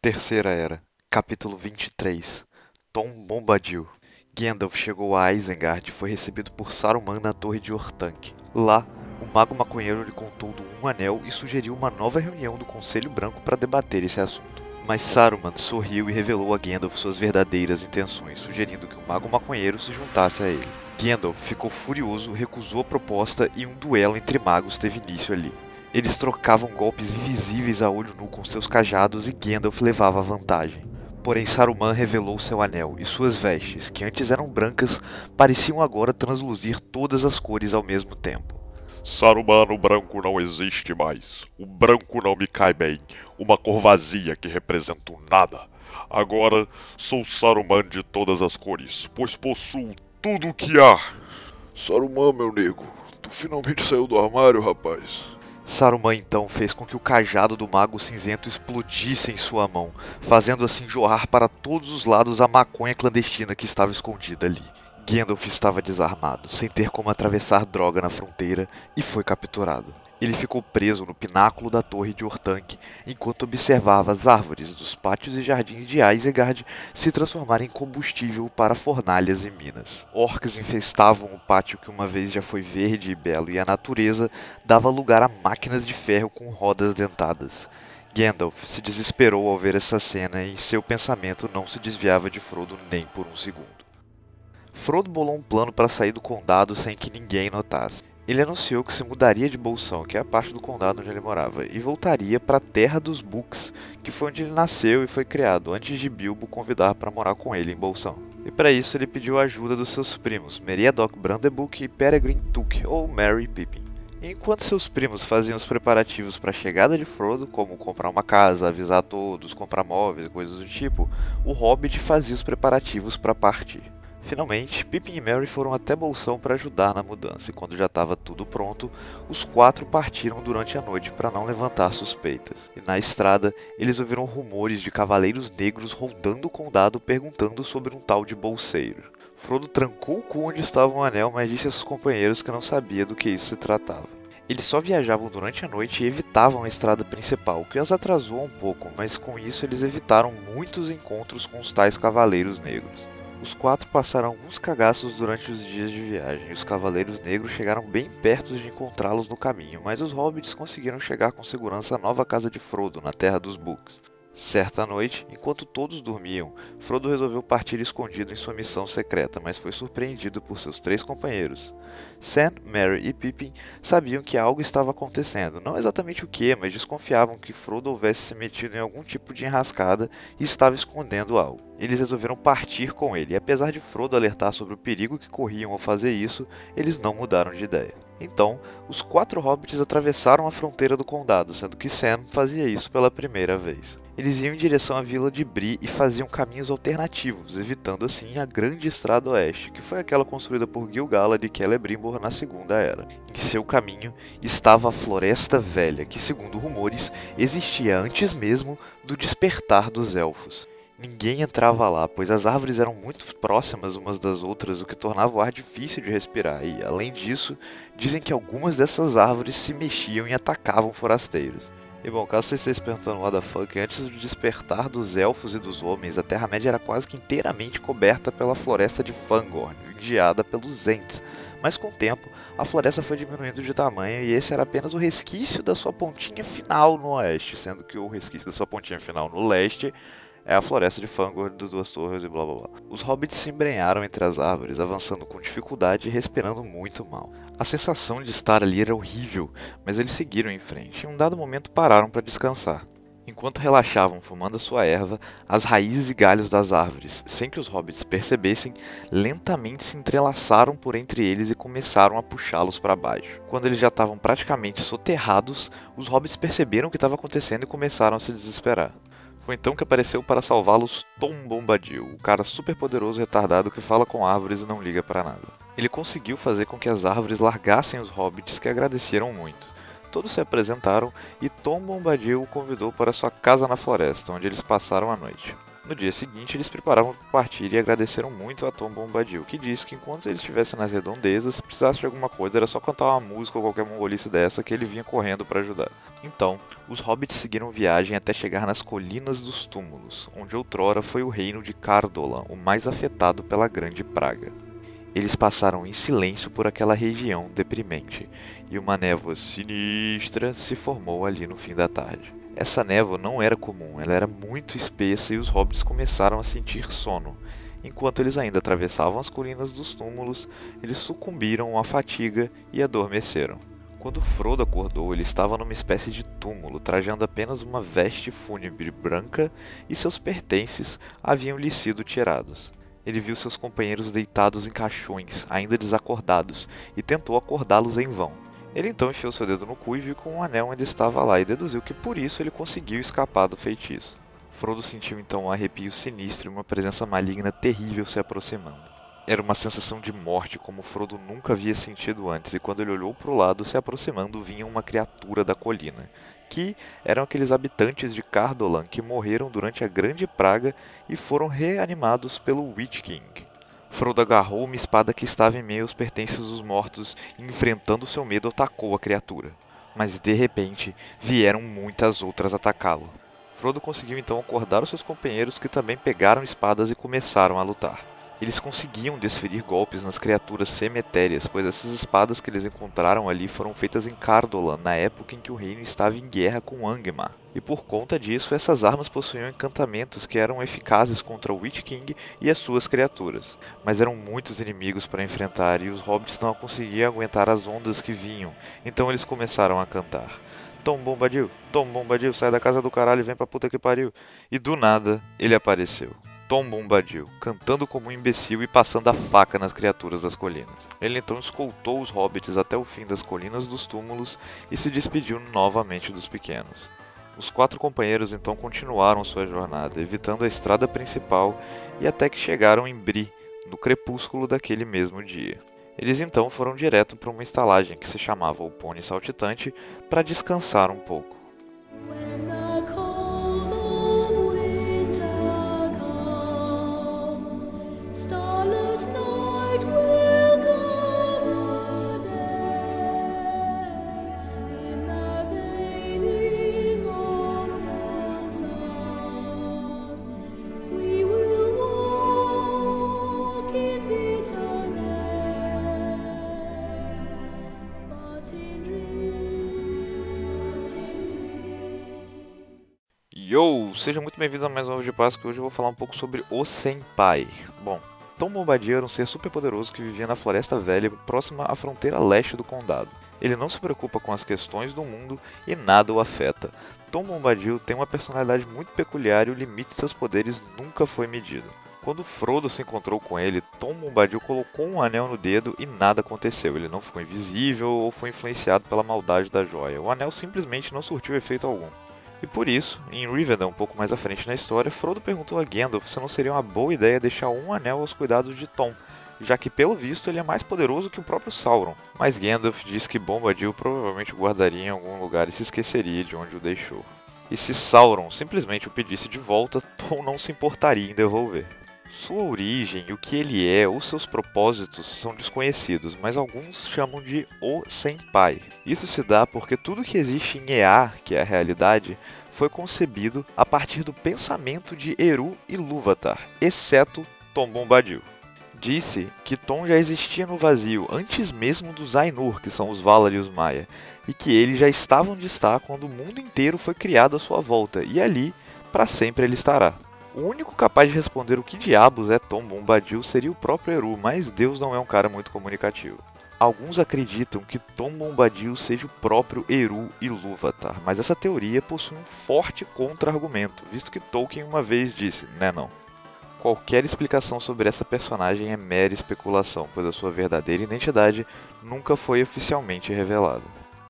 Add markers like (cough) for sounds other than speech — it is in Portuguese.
Terceira Era, capítulo 23 Tom Bombadil Gandalf chegou a Isengard e foi recebido por Saruman na torre de Orthanc. Lá, o mago maconheiro lhe contou do Um Anel e sugeriu uma nova reunião do Conselho Branco para debater esse assunto. Mas Saruman sorriu e revelou a Gandalf suas verdadeiras intenções, sugerindo que o mago maconheiro se juntasse a ele. Gandalf ficou furioso, recusou a proposta e um duelo entre magos teve início ali. Eles trocavam golpes invisíveis a olho nu com seus cajados e Gandalf levava vantagem. Porém, Saruman revelou seu anel e suas vestes, que antes eram brancas, pareciam agora transluzir todas as cores ao mesmo tempo. Saruman, o branco não existe mais. O branco não me cai bem. Uma cor vazia que representa nada. Agora sou Saruman de todas as cores, pois possuo tudo o que há. Saruman, meu nego, tu finalmente saiu do armário, rapaz. Saruman então fez com que o cajado do mago cinzento explodisse em sua mão, fazendo assim jorrar para todos os lados a maconha clandestina que estava escondida ali. Gandalf estava desarmado, sem ter como atravessar droga na fronteira, e foi capturado. Ele ficou preso no pináculo da torre de Orthanc enquanto observava as árvores dos pátios e jardins de Isengard se transformarem em combustível para fornalhas e minas. Orcs infestavam o pátio que uma vez já foi verde e belo e a natureza dava lugar a máquinas de ferro com rodas dentadas. Gandalf se desesperou ao ver essa cena e seu pensamento não se desviava de Frodo nem por um segundo. Frodo bolou um plano para sair do condado sem que ninguém notasse. Ele anunciou que se mudaria de Bolsão, que é a parte do condado onde ele morava, e voltaria para a Terra dos Books, que foi onde ele nasceu e foi criado, antes de Bilbo convidar para morar com ele em Bolsão. E para isso ele pediu a ajuda dos seus primos, Meriadoc Brandenburg e Peregrine Took, ou Merry Pippin. Enquanto seus primos faziam os preparativos para a chegada de Frodo, como comprar uma casa, avisar todos, comprar móveis e coisas do tipo, o Hobbit fazia os preparativos para partir. Finalmente, Pippin e Merry foram até Bolsão para ajudar na mudança, e quando já estava tudo pronto, os quatro partiram durante a noite para não levantar suspeitas. E na estrada, eles ouviram rumores de cavaleiros negros rondando o condado perguntando sobre um tal de bolseiro. Frodo trancou o cu onde estava o anel, mas disse a seus companheiros que não sabia do que isso se tratava. Eles só viajavam durante a noite e evitavam a estrada principal, o que as atrasou um pouco, mas com isso eles evitaram muitos encontros com os tais cavaleiros negros. Os quatro passaram alguns cagaços durante os dias de viagem, e os Cavaleiros Negros chegaram bem perto de encontrá-los no caminho, mas os hobbits conseguiram chegar com segurança à nova casa de Frodo, na Terra dos Books. Certa noite, enquanto todos dormiam, Frodo resolveu partir escondido em sua missão secreta, mas foi surpreendido por seus três companheiros. Sam, Merry e Pippin sabiam que algo estava acontecendo, não exatamente o que, mas desconfiavam que Frodo houvesse se metido em algum tipo de enrascada e estava escondendo algo. Eles resolveram partir com ele, e apesar de Frodo alertar sobre o perigo que corriam ao fazer isso, eles não mudaram de ideia. Então, os quatro hobbits atravessaram a fronteira do condado, sendo que Sam fazia isso pela primeira vez. Eles iam em direção à vila de Bree e faziam caminhos alternativos, evitando assim a grande estrada oeste, que foi aquela construída por Gil-galad e Celebrimbor na Segunda Era. Em seu caminho estava a Floresta Velha, que segundo rumores existia antes mesmo do despertar dos elfos. Ninguém entrava lá, pois as árvores eram muito próximas umas das outras, o que tornava o ar difícil de respirar, e além disso, dizem que algumas dessas árvores se mexiam e atacavam forasteiros. E bom, caso você esteja perguntando what the fuck, antes do despertar dos elfos e dos homens, a Terra-média era quase que inteiramente coberta pela floresta de Fangorn, vigiada pelos Ents. Mas com o tempo, a floresta foi diminuindo de tamanho e esse era apenas o resquício da sua pontinha final no oeste, sendo que o resquício da sua pontinha final no leste é a floresta de Fangorn dos Duas Torres e blá blá blá. Os hobbits se embrenharam entre as árvores, avançando com dificuldade e respirando muito mal. A sensação de estar ali era horrível, mas eles seguiram em frente e em um dado momento pararam para descansar. Enquanto relaxavam fumando sua erva, as raízes e galhos das árvores, sem que os hobbits percebessem, lentamente se entrelaçaram por entre eles e começaram a puxá-los para baixo. Quando eles já estavam praticamente soterrados, os hobbits perceberam o que estava acontecendo e começaram a se desesperar. Foi então que apareceu para salvá-los Tom Bombadil, o cara super poderoso e retardado que fala com árvores e não liga para nada. Ele conseguiu fazer com que as árvores largassem os hobbits que agradeceram muito. Todos se apresentaram e Tom Bombadil o convidou para sua casa na floresta, onde eles passaram a noite. No dia seguinte, eles preparavam para partir e agradeceram muito a Tom Bombadil, que disse que enquanto eles estivessem nas redondezas, se precisasse de alguma coisa, era só cantar uma música ou qualquer mongolice dessa que ele vinha correndo para ajudar. Então, os hobbits seguiram viagem até chegar nas Colinas dos Túmulos, onde outrora foi o reino de Cardolan, o mais afetado pela Grande Praga. Eles passaram em silêncio por aquela região deprimente, e uma névoa sinistra se formou ali no fim da tarde. Essa névoa não era comum, ela era muito espessa e os hobbits começaram a sentir sono. Enquanto eles ainda atravessavam as colinas dos túmulos, eles sucumbiram à fatiga e adormeceram. Quando Frodo acordou, ele estava numa espécie de túmulo, trajando apenas uma veste fúnebre branca e seus pertences haviam lhe sido tirados. Ele viu seus companheiros deitados em caixões, ainda desacordados, e tentou acordá-los em vão. Ele então enfiou seu dedo no cu e viu que um anel ainda estava lá e deduziu que por isso ele conseguiu escapar do feitiço. Frodo sentiu então um arrepio sinistro e uma presença maligna terrível se aproximando. Era uma sensação de morte como Frodo nunca havia sentido antes, e quando ele olhou para o lado, se aproximando, vinha uma criatura da colina, que eram aqueles habitantes de Cardolan que morreram durante a Grande Praga e foram reanimados pelo Witch King. Frodo agarrou uma espada que estava em meio aos pertences dos mortos e, enfrentando seu medo, atacou a criatura. Mas de repente, vieram muitas outras atacá-lo. Frodo conseguiu então acordar os seus companheiros que também pegaram espadas e começaram a lutar. Eles conseguiam desferir golpes nas criaturas semetéreas, pois essas espadas que eles encontraram ali foram feitas em Cardolan, na época em que o reino estava em guerra com Angmar. E por conta disso, essas armas possuíam encantamentos que eram eficazes contra o Witch King e as suas criaturas. Mas eram muitos inimigos para enfrentar e os hobbits não conseguiam aguentar as ondas que vinham, então eles começaram a cantar. Tom Bombadil, Tom Bombadil, sai da casa do caralho e vem pra puta que pariu. E do nada, ele apareceu. Tom Bombadil, cantando como um imbecil e passando a faca nas criaturas das colinas. Ele então escoltou os hobbits até o fim das colinas dos túmulos e se despediu novamente dos pequenos. Os quatro companheiros então continuaram sua jornada, evitando a estrada principal e até que chegaram em Bri, no crepúsculo daquele mesmo dia. Eles então foram direto para uma estalagem que se chamava o Pônei Saltitante para descansar um pouco. Yo! Sejam muito bem-vindos a mais um Ovo de Páscoa. Hoje eu vou falar um pouco sobre o Senpai. Bom, Tom Bombadil era um ser super poderoso que vivia na Floresta Velha, próxima à fronteira leste do condado. Ele não se preocupa com as questões do mundo e nada o afeta. Tom Bombadil tem uma personalidade muito peculiar e o limite de seus poderes nunca foi medido. Quando Frodo se encontrou com ele, Tom Bombadil colocou um anel no dedo e nada aconteceu. Ele não ficou invisível ou foi influenciado pela maldade da joia. O anel simplesmente não surtiu efeito algum. E por isso, em Rivendell, um pouco mais à frente na história, Frodo perguntou a Gandalf se não seria uma boa ideia deixar um anel aos cuidados de Tom, já que pelo visto ele é mais poderoso que o próprio Sauron. Mas Gandalf disse que Bombadil provavelmente guardaria em algum lugar e se esqueceria de onde o deixou. E se Sauron simplesmente o pedisse de volta, (laughs) Tom não se importaria em devolver. Sua origem, o que ele é ou seus propósitos são desconhecidos, mas alguns chamam de O Senpai. Isso se dá porque tudo que existe em Ea, que é a realidade, foi concebido a partir do pensamento de Eru e Lúvatar, exceto Tom Bombadil. Disse que Tom já existia no vazio antes mesmo dos Ainur, que são os Valar e os Maia, e que ele já estava onde está quando o mundo inteiro foi criado à sua volta, e ali, para sempre ele estará. O único capaz de responder o que diabos é Tom Bombadil seria o próprio Eru, mas Deus não é um cara muito comunicativo. Alguns acreditam que Tom Bombadil seja o próprio Eru Ilúvatar, mas essa teoria possui um forte contra-argumento, visto que Tolkien uma vez disse, né não. Qualquer explicação sobre essa personagem é mera especulação, pois a sua verdadeira identidade nunca foi oficialmente revelada.